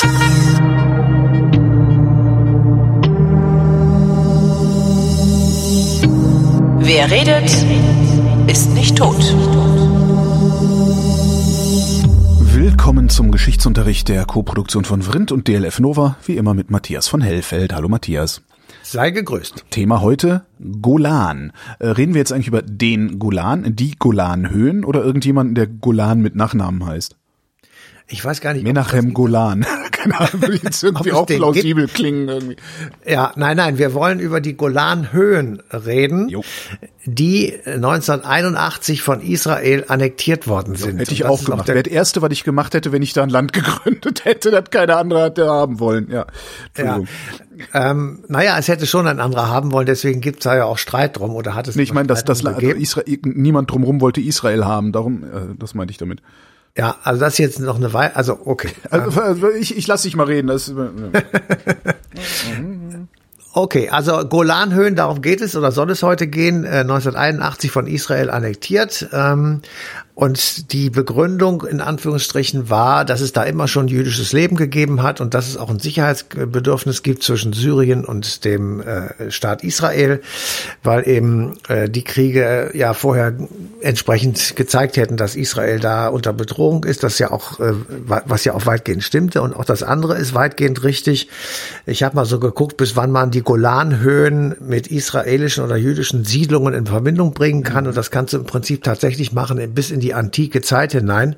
Wer redet, ist nicht tot. Willkommen zum Geschichtsunterricht der Koproduktion von Vrindt und DLF Nova, wie immer mit Matthias von Hellfeld. Hallo Matthias. Sei gegrüßt. Thema heute Golan. Äh, reden wir jetzt eigentlich über den Golan, die Golanhöhen oder irgendjemanden, der Golan mit Nachnamen heißt? Ich weiß gar nicht. Menachem Golan. Keine Ahnung, würde jetzt irgendwie auch plausibel gibt. klingen irgendwie. Ja, nein, nein, wir wollen über die Golanhöhen reden, jo. die 1981 von Israel annektiert worden sind. So, hätte ich auch gemacht. Wäre das erste, was ich gemacht hätte, wenn ich da ein Land gegründet hätte, das keine andere hatte haben wollen. Ja. ja. Ähm, naja, es hätte schon ein anderer haben wollen, deswegen gibt es da ja auch Streit drum oder hat es Nee, ich meine, dass das also Israel, niemand drumherum wollte Israel haben, darum, äh, das meinte ich damit. Ja, also das ist jetzt noch eine Weile, also okay. Also, also ich, ich lasse dich mal reden. Das. Okay, also Golanhöhen, darum geht es oder soll es heute gehen, äh, 1981 von Israel annektiert. Ähm, und die Begründung in Anführungsstrichen war, dass es da immer schon jüdisches Leben gegeben hat und dass es auch ein Sicherheitsbedürfnis gibt zwischen Syrien und dem äh, Staat Israel, weil eben äh, die Kriege ja vorher entsprechend gezeigt hätten, dass Israel da unter Bedrohung ist, das ja auch, äh, was ja auch weitgehend stimmte. Und auch das andere ist weitgehend richtig. Ich habe mal so geguckt, bis wann man die Golanhöhen mit israelischen oder jüdischen Siedlungen in Verbindung bringen kann. Und das kannst du im Prinzip tatsächlich machen bis in die die antike Zeit hinein.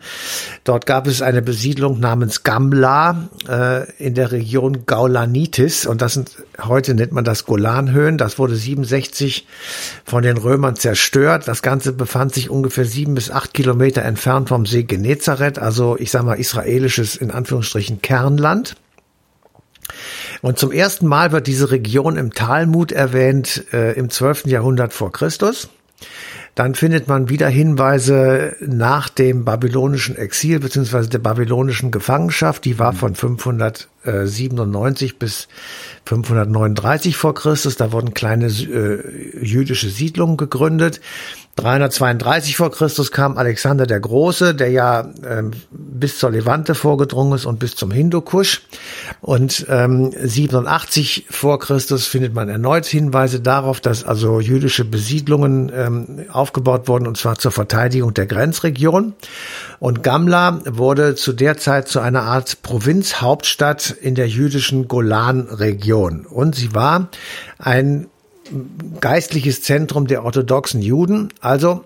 Dort gab es eine Besiedlung namens Gamla äh, in der Region Gaulanitis und das sind heute nennt man das Golanhöhen. Das wurde 67 von den Römern zerstört. Das Ganze befand sich ungefähr sieben bis acht Kilometer entfernt vom See Genezareth, also ich sage mal israelisches in Anführungsstrichen Kernland. Und zum ersten Mal wird diese Region im Talmud erwähnt äh, im 12. Jahrhundert vor Christus. Dann findet man wieder Hinweise nach dem babylonischen Exil beziehungsweise der babylonischen Gefangenschaft. Die war von 597 bis 539 vor Christus. Da wurden kleine äh, jüdische Siedlungen gegründet. 332 vor Christus kam Alexander der Große, der ja ähm, bis zur Levante vorgedrungen ist und bis zum Hindukusch. Und ähm, 87 vor Christus findet man erneut Hinweise darauf, dass also jüdische Besiedlungen ähm, aufgebaut wurden, und zwar zur Verteidigung der Grenzregion. Und Gamla wurde zu der Zeit zu einer Art Provinzhauptstadt in der jüdischen Golanregion. Und sie war ein geistliches Zentrum der orthodoxen Juden. Also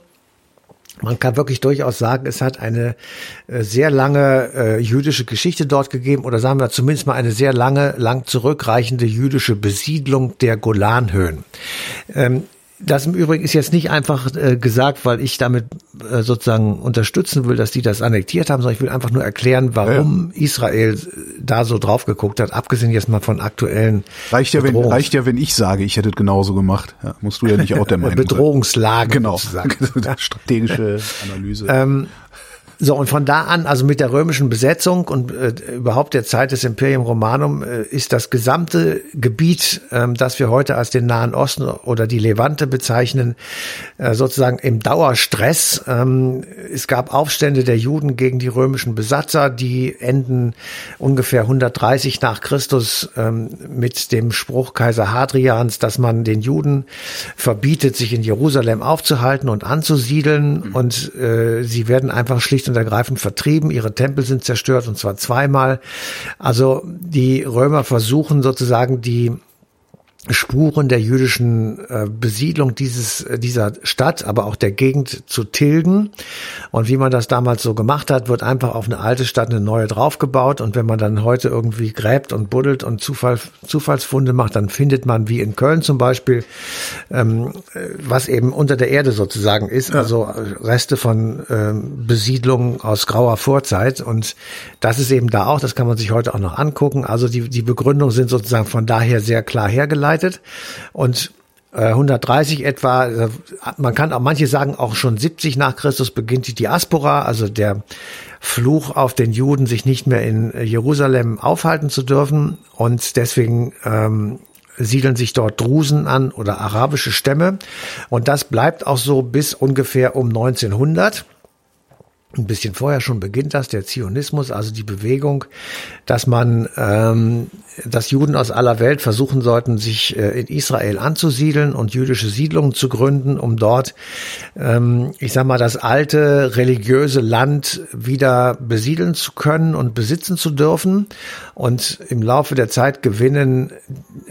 man kann wirklich durchaus sagen, es hat eine äh, sehr lange äh, jüdische Geschichte dort gegeben oder sagen wir zumindest mal eine sehr lange, lang zurückreichende jüdische Besiedlung der Golanhöhen. Ähm, das im Übrigen ist jetzt nicht einfach äh, gesagt, weil ich damit äh, sozusagen unterstützen will, dass die das annektiert haben, sondern ich will einfach nur erklären, warum ja. Israel da so drauf geguckt hat, abgesehen jetzt mal von aktuellen reicht ja, wenn, reicht ja, wenn ich sage, ich hätte es genauso gemacht. Ja, musst du ja nicht auch der Meinung Bedrohungslage genau. Strategische Analyse. Ähm, so, und von da an, also mit der römischen Besetzung und äh, überhaupt der Zeit des Imperium Romanum, äh, ist das gesamte Gebiet, ähm, das wir heute als den Nahen Osten oder die Levante bezeichnen, äh, sozusagen im Dauerstress. Ähm, es gab Aufstände der Juden gegen die römischen Besatzer, die enden ungefähr 130 nach Christus ähm, mit dem Spruch Kaiser Hadrians, dass man den Juden verbietet, sich in Jerusalem aufzuhalten und anzusiedeln. Mhm. Und äh, sie werden einfach schlicht schlicht und ergreifend vertrieben. Ihre Tempel sind zerstört und zwar zweimal. Also die Römer versuchen sozusagen die Spuren der jüdischen äh, Besiedlung dieses, äh, dieser Stadt, aber auch der Gegend zu tilgen. Und wie man das damals so gemacht hat, wird einfach auf eine alte Stadt eine neue draufgebaut. Und wenn man dann heute irgendwie gräbt und buddelt und Zufall, Zufallsfunde macht, dann findet man, wie in Köln zum Beispiel, ähm, was eben unter der Erde sozusagen ist, ja. also Reste von ähm, Besiedlungen aus grauer Vorzeit. Und das ist eben da auch, das kann man sich heute auch noch angucken. Also die, die Begründungen sind sozusagen von daher sehr klar hergeleitet verbreitet und 130 äh, etwa, äh, man kann auch manche sagen, auch schon 70 nach Christus beginnt die Diaspora, also der Fluch auf den Juden, sich nicht mehr in Jerusalem aufhalten zu dürfen. Und deswegen ähm, siedeln sich dort Drusen an oder arabische Stämme. Und das bleibt auch so bis ungefähr um 1900. ein bisschen vorher schon beginnt das, der Zionismus, also die Bewegung, dass man, ähm, dass Juden aus aller Welt versuchen sollten, sich äh, in Israel anzusiedeln und jüdische Siedlungen zu gründen, um dort, ähm, ich sag mal, das alte religiöse Land wieder besiedeln zu können und besitzen zu dürfen. Und im Laufe der Zeit gewinnen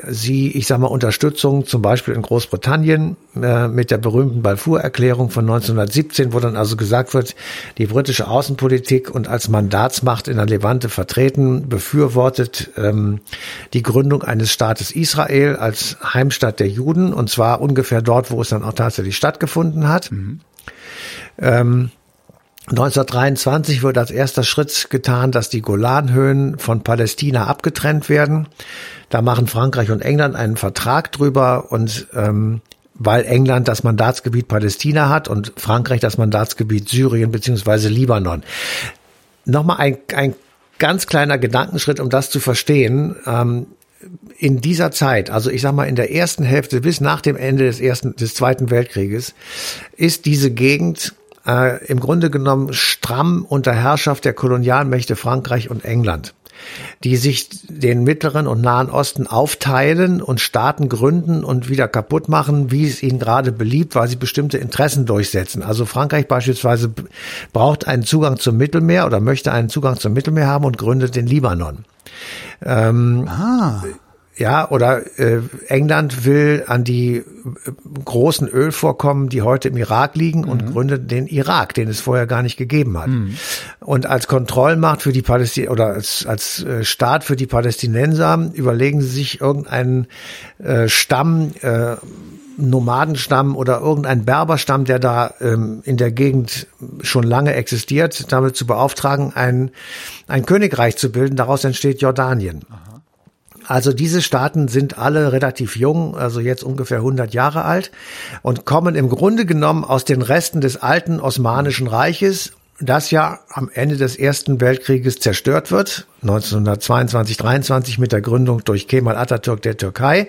sie, ich sag mal, Unterstützung, zum Beispiel in Großbritannien äh, mit der berühmten Balfour-Erklärung von 1917, wo dann also gesagt wird, die britische Außenpolitik und als Mandatsmacht in der Levante vertreten, befürwortet ähm, die Gründung eines Staates Israel als Heimstatt der Juden und zwar ungefähr dort, wo es dann auch tatsächlich stattgefunden hat. Mhm. Ähm, 1923 wird als erster Schritt getan, dass die Golanhöhen von Palästina abgetrennt werden. Da machen Frankreich und England einen Vertrag drüber und ähm, weil England das Mandatsgebiet Palästina hat und Frankreich das Mandatsgebiet Syrien beziehungsweise Libanon. Nochmal ein, ein ganz kleiner Gedankenschritt, um das zu verstehen. Ähm, in dieser Zeit, also ich sag mal in der ersten Hälfte bis nach dem Ende des ersten, des Zweiten Weltkrieges, ist diese Gegend äh, im Grunde genommen stramm unter Herrschaft der Kolonialmächte Frankreich und England die sich den Mittleren und Nahen Osten aufteilen und Staaten gründen und wieder kaputt machen, wie es ihnen gerade beliebt, weil sie bestimmte Interessen durchsetzen. Also Frankreich beispielsweise braucht einen Zugang zum Mittelmeer oder möchte einen Zugang zum Mittelmeer haben und gründet den Libanon. Ähm, ah. Ja, oder äh, England will an die äh, großen Ölvorkommen, die heute im Irak liegen, mhm. und gründet den Irak, den es vorher gar nicht gegeben hat. Mhm. Und als Kontrollmacht für die Palästin oder als, als äh, Staat für die Palästinenser überlegen sie sich irgendeinen äh, Stamm, äh, Nomadenstamm oder irgendein Berberstamm, der da ähm, in der Gegend schon lange existiert, damit zu beauftragen, ein, ein Königreich zu bilden. Daraus entsteht Jordanien. Aha. Also diese Staaten sind alle relativ jung, also jetzt ungefähr 100 Jahre alt und kommen im Grunde genommen aus den Resten des alten Osmanischen Reiches das ja am Ende des Ersten Weltkrieges zerstört wird, 1922, 23 mit der Gründung durch Kemal Atatürk der Türkei.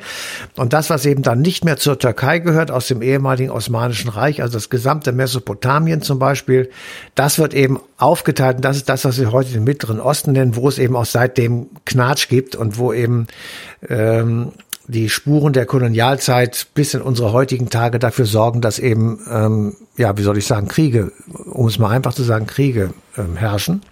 Und das, was eben dann nicht mehr zur Türkei gehört, aus dem ehemaligen Osmanischen Reich, also das gesamte Mesopotamien zum Beispiel, das wird eben aufgeteilt. Und das ist das, was wir heute den Mittleren Osten nennen, wo es eben auch seitdem Knatsch gibt und wo eben ähm, die Spuren der Kolonialzeit bis in unsere heutigen Tage dafür sorgen, dass eben, ähm, ja, wie soll ich sagen, Kriege, um es mal einfach zu sagen, Kriege ähm, herrschen.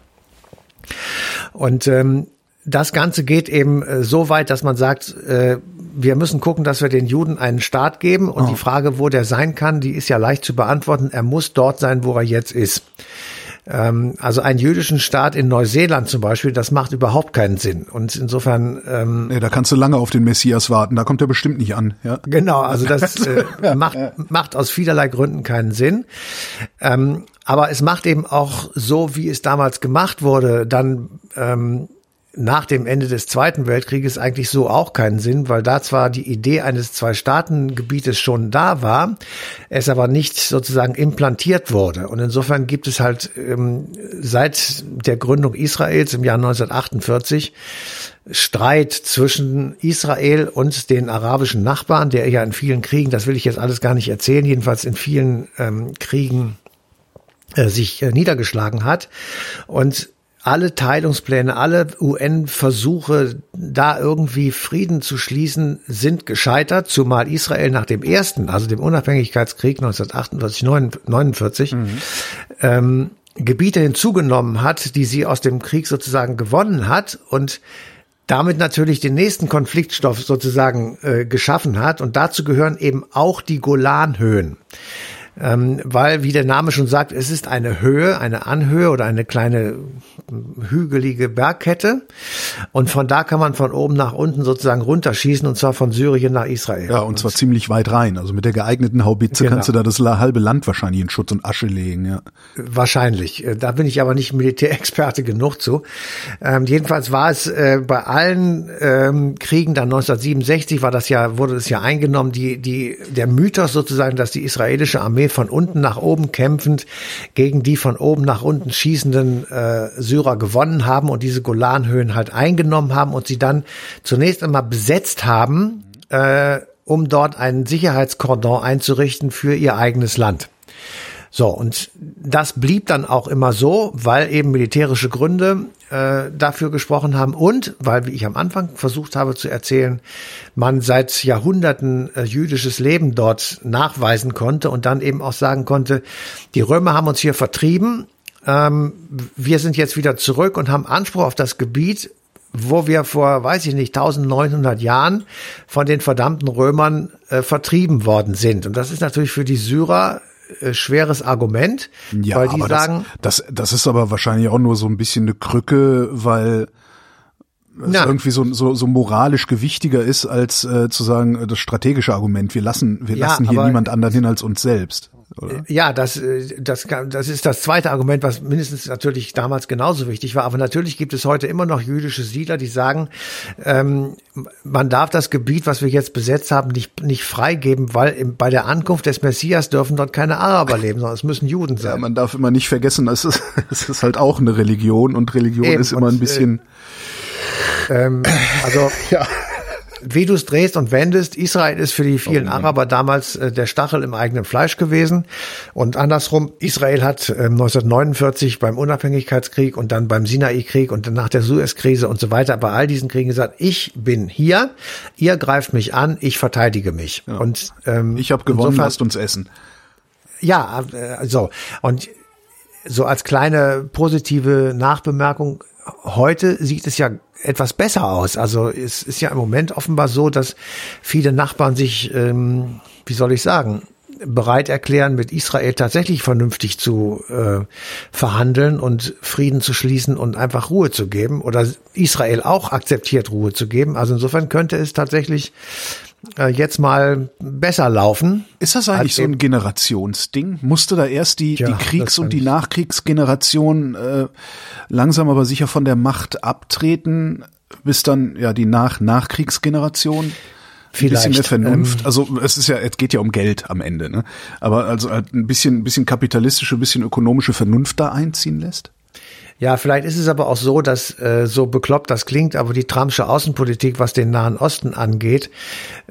Und ähm, das Ganze geht eben äh, so weit, dass man sagt, äh, wir müssen gucken, dass wir den Juden einen Staat geben. Und oh. die Frage, wo der sein kann, die ist ja leicht zu beantworten. Er muss dort sein, wo er jetzt ist. Ähm, also einen jüdischen Staat in Neuseeland zum Beispiel, das macht überhaupt keinen Sinn. Und insofern. Ähm, nee, da kannst du lange auf den Messias warten, da kommt er bestimmt nicht an. Ja? Genau, also das äh, macht, macht aus vielerlei Gründen keinen Sinn. Ähm, aber es macht eben auch so, wie es damals gemacht wurde, dann ähm, nach dem Ende des Zweiten Weltkrieges eigentlich so auch keinen Sinn, weil da zwar die Idee eines Zwei-Staaten-Gebietes schon da war, es aber nicht sozusagen implantiert wurde. Und insofern gibt es halt ähm, seit der Gründung Israels im Jahr 1948 Streit zwischen Israel und den arabischen Nachbarn, der ja in vielen Kriegen, das will ich jetzt alles gar nicht erzählen, jedenfalls in vielen ähm, Kriegen äh, sich äh, niedergeschlagen hat. Und alle Teilungspläne, alle UN-Versuche, da irgendwie Frieden zu schließen, sind gescheitert, zumal Israel nach dem ersten, also dem Unabhängigkeitskrieg 1948, 49, mhm. ähm, Gebiete hinzugenommen hat, die sie aus dem Krieg sozusagen gewonnen hat und damit natürlich den nächsten Konfliktstoff sozusagen äh, geschaffen hat. Und dazu gehören eben auch die Golanhöhen ähm, weil, wie der Name schon sagt, es ist eine Höhe, eine Anhöhe oder eine kleine hügelige Bergkette und von da kann man von oben nach unten sozusagen runterschießen und zwar von Syrien nach Israel. Ja, und zwar und ziemlich weit rein. Also mit der geeigneten Haubitze genau. kannst du da das halbe Land wahrscheinlich in Schutz und Asche legen, ja. Wahrscheinlich. Äh, da bin ich aber nicht Militärexperte genug zu. Ähm, jedenfalls war es äh, bei allen ähm, Kriegen dann 1967 war das ja, wurde es ja eingenommen, die, die, der Mythos sozusagen, dass die israelische Armee Von unten nach oben kämpfend gegen die von oben nach unten schießenden äh, Syrer gewonnen haben und diese Golanhöhen halt eingenommen haben und sie dann zunächst einmal besetzt haben, äh, um dort einen Sicherheitskordon einzurichten für ihr eigenes Land. So, und das blieb dann auch immer so, weil eben militärische Gründe äh, dafür gesprochen haben und weil, wie ich am Anfang versucht habe zu erzählen, man seit Jahrhunderten äh, jüdisches Leben dort nachweisen konnte und dann eben auch sagen konnte, die Römer haben uns hier vertrieben, ähm, wir sind jetzt wieder zurück und haben Anspruch auf das Gebiet, wo wir vor, weiß ich nicht, 1900 Jahren von den verdammten Römern äh, vertrieben worden sind. Und das ist natürlich für die Syrer äh, schweres Argument, Ja, weil die aber sagen, das, das, das ist aber wahrscheinlich auch nur so ein bisschen eine Krücke, weil es Ja. irgendwie so, so, so moralisch gewichtiger ist, als äh, zu sagen, äh, das strategische Argument, wir lassen, wir Ja, lassen hier niemand anderen hin als uns selbst. Oder? Ja, das, äh, das, das ist das zweite Argument, was mindestens natürlich damals genauso wichtig war. Aber natürlich gibt es heute immer noch jüdische Siedler, die sagen, ähm, man darf das Gebiet, was wir jetzt besetzt haben, nicht, nicht freigeben, weil im, bei der Ankunft des Messias dürfen dort keine Araber leben, sondern es müssen Juden Ja, sein. man darf immer nicht vergessen, es ist, es ist halt auch eine Religion und Religion Eben, ist immer und, ein bisschen, ähm, also ja. Wie du es drehst und wendest, Israel ist für die vielen Araber damals äh, der Stachel im eigenen Fleisch gewesen. Und andersrum, Israel hat ähm, 1949 beim Unabhängigkeitskrieg und dann beim Sinai-Krieg und dann nach der Suez-Krise und so weiter bei all diesen Kriegen gesagt, ich bin hier, ihr greift mich an, ich verteidige mich. Und ähm, ich habe gewonnen, insofern- lasst uns essen. ja, äh, so. Und so als kleine positive Nachbemerkung, heute sieht es ja etwas besser aus. Also es ist ja im Moment offenbar so, dass viele Nachbarn sich, ähm, wie soll ich sagen, bereit erklären, mit Israel tatsächlich vernünftig zu äh, verhandeln und Frieden zu schließen und einfach Ruhe zu geben. Oder Israel auch akzeptiert, Ruhe zu geben. Also insofern könnte es tatsächlich äh, jetzt mal besser laufen. Ist das eigentlich so ein Generationsding? Musste da erst die, Ja, die Kriegs- und die Nachkriegsgeneration äh, langsam aber sicher von der Macht abtreten, bis dann ja die Nach-Nachkriegsgeneration ein bisschen mehr Vernunft. ähm, also es ist ja, es geht ja um Geld am Ende, ne? Aber also halt ein bisschen, ein bisschen kapitalistische, ein bisschen ökonomische Vernunft da einziehen lässt. Ja, vielleicht ist es aber auch so, dass äh, so bekloppt das klingt, aber die Trumpsche Außenpolitik, was den Nahen Osten angeht,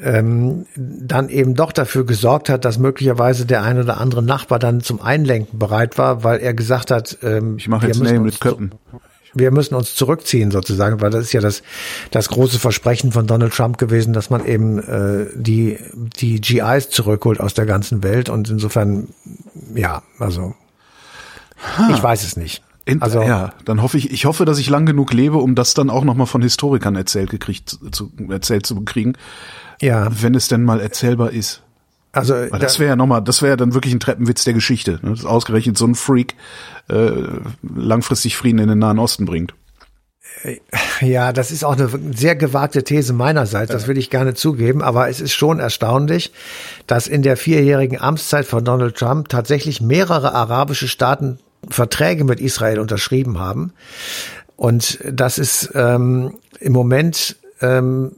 ähm, dann eben doch dafür gesorgt hat, dass möglicherweise der ein oder andere Nachbar dann zum Einlenken bereit war, weil er gesagt hat, ähm, Ich mache wir jetzt müssen Nähe uns mit Köppen. wir müssen uns zurückziehen sozusagen, weil das ist ja das, das große Versprechen von Donald Trump gewesen, dass man eben äh, die, die GIs zurückholt aus der ganzen Welt und insofern, ja, also ich weiß es nicht. In, Also ja, dann hoffe ich, ich hoffe, dass ich lang genug lebe, um das dann auch nochmal von Historikern erzählt gekriegt, zu, erzählt zu kriegen, ja, wenn es denn mal erzählbar ist. also Weil da- das wäre ja nochmal, das wäre ja dann wirklich ein Treppenwitz der Geschichte, ne? dass ausgerechnet so ein Freak äh, langfristig Frieden in den Nahen Osten bringt. Ja, das ist auch eine sehr gewagte These meinerseits, das will ich gerne zugeben, aber es ist schon erstaunlich, dass in der vierjährigen Amtszeit von Donald Trump tatsächlich mehrere arabische Staaten Verträge mit Israel unterschrieben haben. Und das ist ähm, im Moment ähm,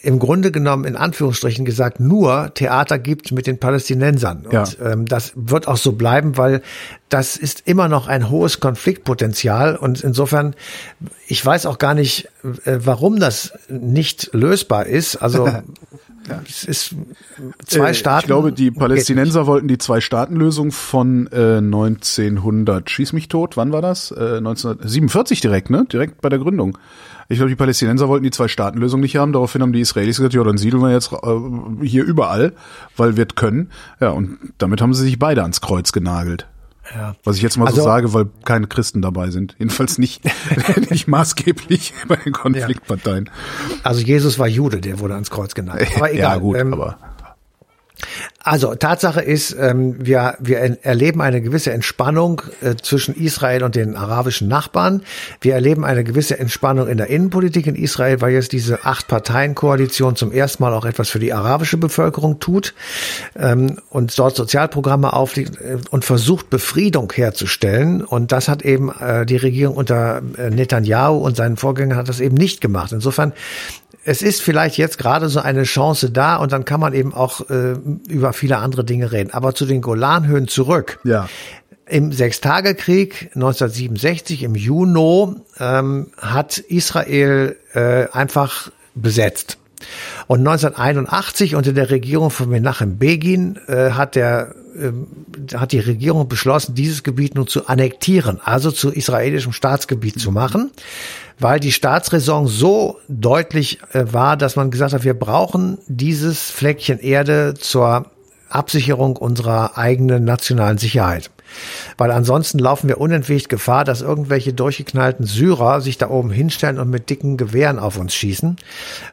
im Grunde genommen in Anführungsstrichen gesagt nur Theater gibt mit den Palästinensern. Und Ja. ähm, das wird auch so bleiben, weil das ist immer noch ein hohes Konfliktpotenzial und insofern, ich weiß auch gar nicht, äh, warum das nicht lösbar ist. Also es ist zwei Äh, Staaten. Ich glaube, die Palästinenser wollten die Zwei-Staaten-Lösung von äh, 1900, schieß mich tot, wann war das? Äh, 1947 direkt, ne? Direkt bei der Gründung. Ich glaube, die Palästinenser wollten die Zwei-Staaten-Lösung nicht haben. Daraufhin haben die Israelis gesagt, ja, dann siedeln wir jetzt äh, hier überall, weil wir können. Ja, und damit haben sie sich beide ans Kreuz genagelt. Ja. Was ich jetzt mal so Also- sage, weil keine Christen dabei sind. Jedenfalls nicht, nicht maßgeblich bei den Konfliktparteien. Also Jesus war Jude, der wurde ans Kreuz genannt. Aber egal. ja, gut, ähm, aber. Also Tatsache ist, ähm, wir, wir er- erleben eine gewisse Entspannung äh, zwischen Israel und den arabischen Nachbarn. Wir erleben eine gewisse Entspannung in der Innenpolitik in Israel, weil jetzt diese Acht-Parteien-Koalition zum ersten Mal auch etwas für die arabische Bevölkerung tut ähm, und dort Sozialprogramme auflegt äh, und versucht, Befriedung herzustellen. Und das hat eben äh, die Regierung unter äh, Netanyahu und seinen Vorgängern hat das eben nicht gemacht. Insofern es ist vielleicht jetzt gerade so eine Chance da und dann kann man eben auch äh, über viele andere Dinge reden. Aber zu den Golanhöhen zurück. Ja. Im Sechstagekrieg 1967 im Juni ähm, hat Israel äh, einfach besetzt. Und 1981 unter der Regierung von Menachem Begin äh, hat der äh, hat die Regierung beschlossen, dieses Gebiet nun zu annektieren, also zu israelischem Staatsgebiet zu machen, weil die Staatsräson so deutlich äh, war, dass man gesagt hat, wir brauchen dieses Fleckchen Erde zur Absicherung unserer eigenen nationalen Sicherheit. Weil ansonsten laufen wir unentwegt Gefahr, dass irgendwelche durchgeknallten Syrer sich da oben hinstellen und mit dicken Gewehren auf uns schießen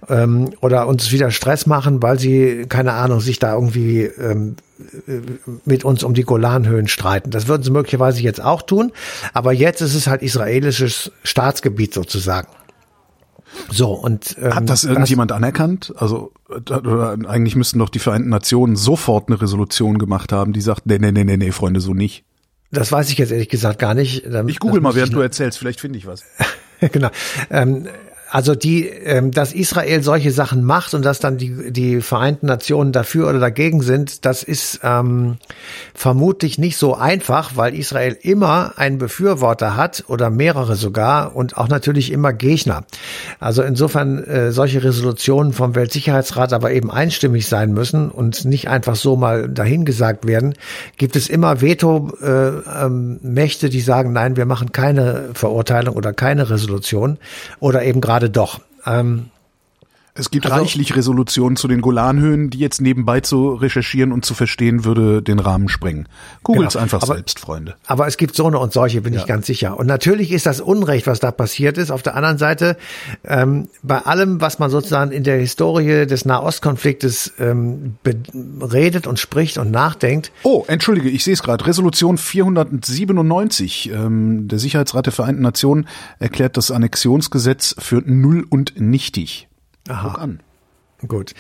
ähm, oder uns wieder Stress machen, weil sie, keine Ahnung, sich da irgendwie ähm, mit uns um die Golanhöhen streiten. Das würden sie möglicherweise jetzt auch tun, aber jetzt ist es halt israelisches Staatsgebiet sozusagen. So, und ähm, hat das irgendjemand das, anerkannt? Also oder eigentlich müssten doch die Vereinten Nationen sofort eine Resolution gemacht haben, die sagt, nee, nee, nee, nee, nee, Freunde, so nicht. Das weiß ich jetzt ehrlich gesagt gar nicht. Ich google mal, während du erzählst, vielleicht finde ich was. genau. Ähm, also die, ähm, dass Israel solche Sachen macht und dass dann die, die Vereinten Nationen dafür oder dagegen sind, das ist ähm, vermutlich nicht so einfach, weil Israel immer einen Befürworter hat oder mehrere sogar und auch natürlich immer Gegner. Also insofern äh, solche Resolutionen vom Weltsicherheitsrat aber eben einstimmig sein müssen und nicht einfach so mal dahingesagt werden, gibt es immer Veto-Mächte, äh, ähm, die sagen, nein, wir machen keine Verurteilung oder keine Resolution oder eben gerade gerade doch. Ähm, es gibt also, reichlich Resolutionen zu den Golanhöhen, die jetzt nebenbei zu recherchieren und zu verstehen würde den Rahmen sprengen. Googles genau. einfach aber, selbst, Freunde. Aber es gibt so eine und solche, bin ja. ich ganz sicher. Und natürlich ist das Unrecht, was da passiert ist. Auf der anderen Seite, ähm, bei allem, was man sozusagen in der Historie des Nahostkonfliktes ähm, redet und spricht und nachdenkt. Oh, entschuldige, ich sehe es gerade. Resolution 497 ähm, der Sicherheitsrat der Vereinten Nationen erklärt das Annexionsgesetz für null und nichtig. Aha. Guck an. Gut.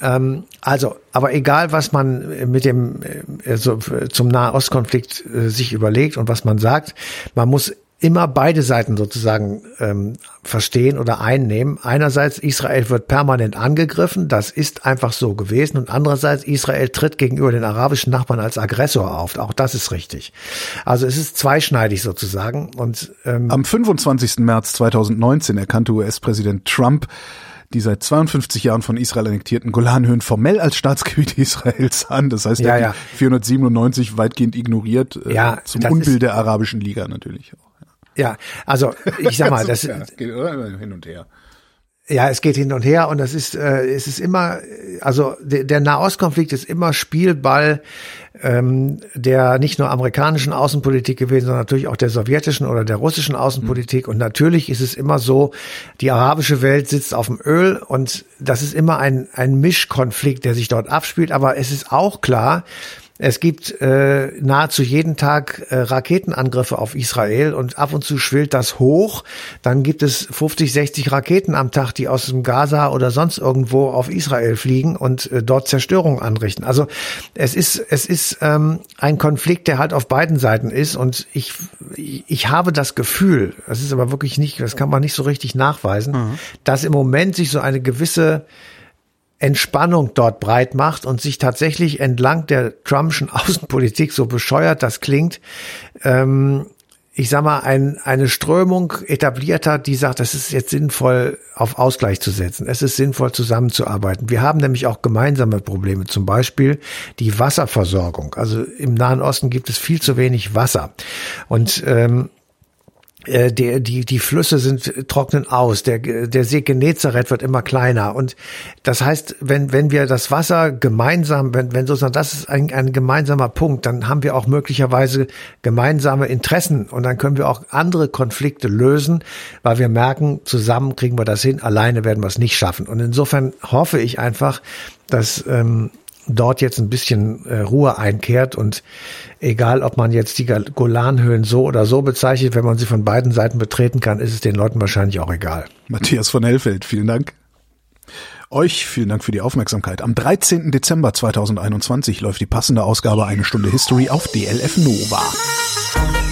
Ähm, also, aber egal, was man mit dem äh, so, zum Nahostkonflikt äh, sich überlegt und was man sagt, man muss immer beide Seiten sozusagen ähm, verstehen oder einnehmen. Einerseits, Israel wird permanent angegriffen, das ist einfach so gewesen. Und andererseits, Israel tritt gegenüber den arabischen Nachbarn als Aggressor auf. Auch das ist richtig. Also es ist zweischneidig sozusagen. Und ähm, Am 25. März 2019 erkannte US-Präsident Trump, die seit 52 Jahren von Israel annektierten Golanhöhen formell als Staatsgebiet Israels an. Das heißt, ja, ja. 497 weitgehend ignoriert, äh, ja, zum Unbild der Arabischen Liga natürlich auch. Ja, also ich sag mal, das, das geht hin und her. Ja, es geht hin und her und das ist, äh, es ist immer, also der, der Nahostkonflikt ist immer Spielball ähm, der nicht nur amerikanischen Außenpolitik gewesen, sondern natürlich auch der sowjetischen oder der russischen Außenpolitik. Und natürlich ist es immer so, die arabische Welt sitzt auf dem Öl und das ist immer ein, ein Mischkonflikt, der sich dort abspielt. Aber es ist auch klar, es gibt äh, nahezu jeden Tag äh, Raketenangriffe auf Israel und ab und zu schwillt das hoch. Dann gibt es 50, 60 Raketen am Tag, die aus dem Gaza oder sonst irgendwo auf Israel fliegen und äh, dort Zerstörung anrichten. Also es ist es ist ähm, ein Konflikt, der halt auf beiden Seiten ist und ich ich habe das Gefühl, das ist aber wirklich nicht, das kann man nicht so richtig nachweisen, mhm. dass im Moment sich so eine gewisse Entspannung dort breit macht und sich tatsächlich entlang der Trumpschen Außenpolitik, so bescheuert das klingt, ähm, ich sag mal, ein, eine Strömung etabliert hat, die sagt, es ist jetzt sinnvoll, auf Ausgleich zu setzen. Es ist sinnvoll, zusammenzuarbeiten. Wir haben nämlich auch gemeinsame Probleme, zum Beispiel die Wasserversorgung. Also im Nahen Osten gibt es viel zu wenig Wasser. Und ähm, äh, der, die, die Flüsse sind trocknen aus, der, der See Genezareth wird immer kleiner. Und das heißt, wenn, wenn wir das Wasser gemeinsam, wenn, wenn sozusagen das ist ein, ein gemeinsamer Punkt, dann haben wir auch möglicherweise gemeinsame Interessen und dann können wir auch andere Konflikte lösen, weil wir merken, zusammen kriegen wir das hin, alleine werden wir es nicht schaffen. Und insofern hoffe ich einfach, dass ähm, dort jetzt ein bisschen äh, Ruhe einkehrt und egal, ob man jetzt die Golanhöhen so oder so bezeichnet, wenn man sie von beiden Seiten betreten kann, ist es den Leuten wahrscheinlich auch egal. Matthias von Hellfeld, vielen Dank. Euch vielen Dank für die Aufmerksamkeit. Am 13. Dezember 2021 läuft die passende Ausgabe Eine Stunde History auf DLF Nova.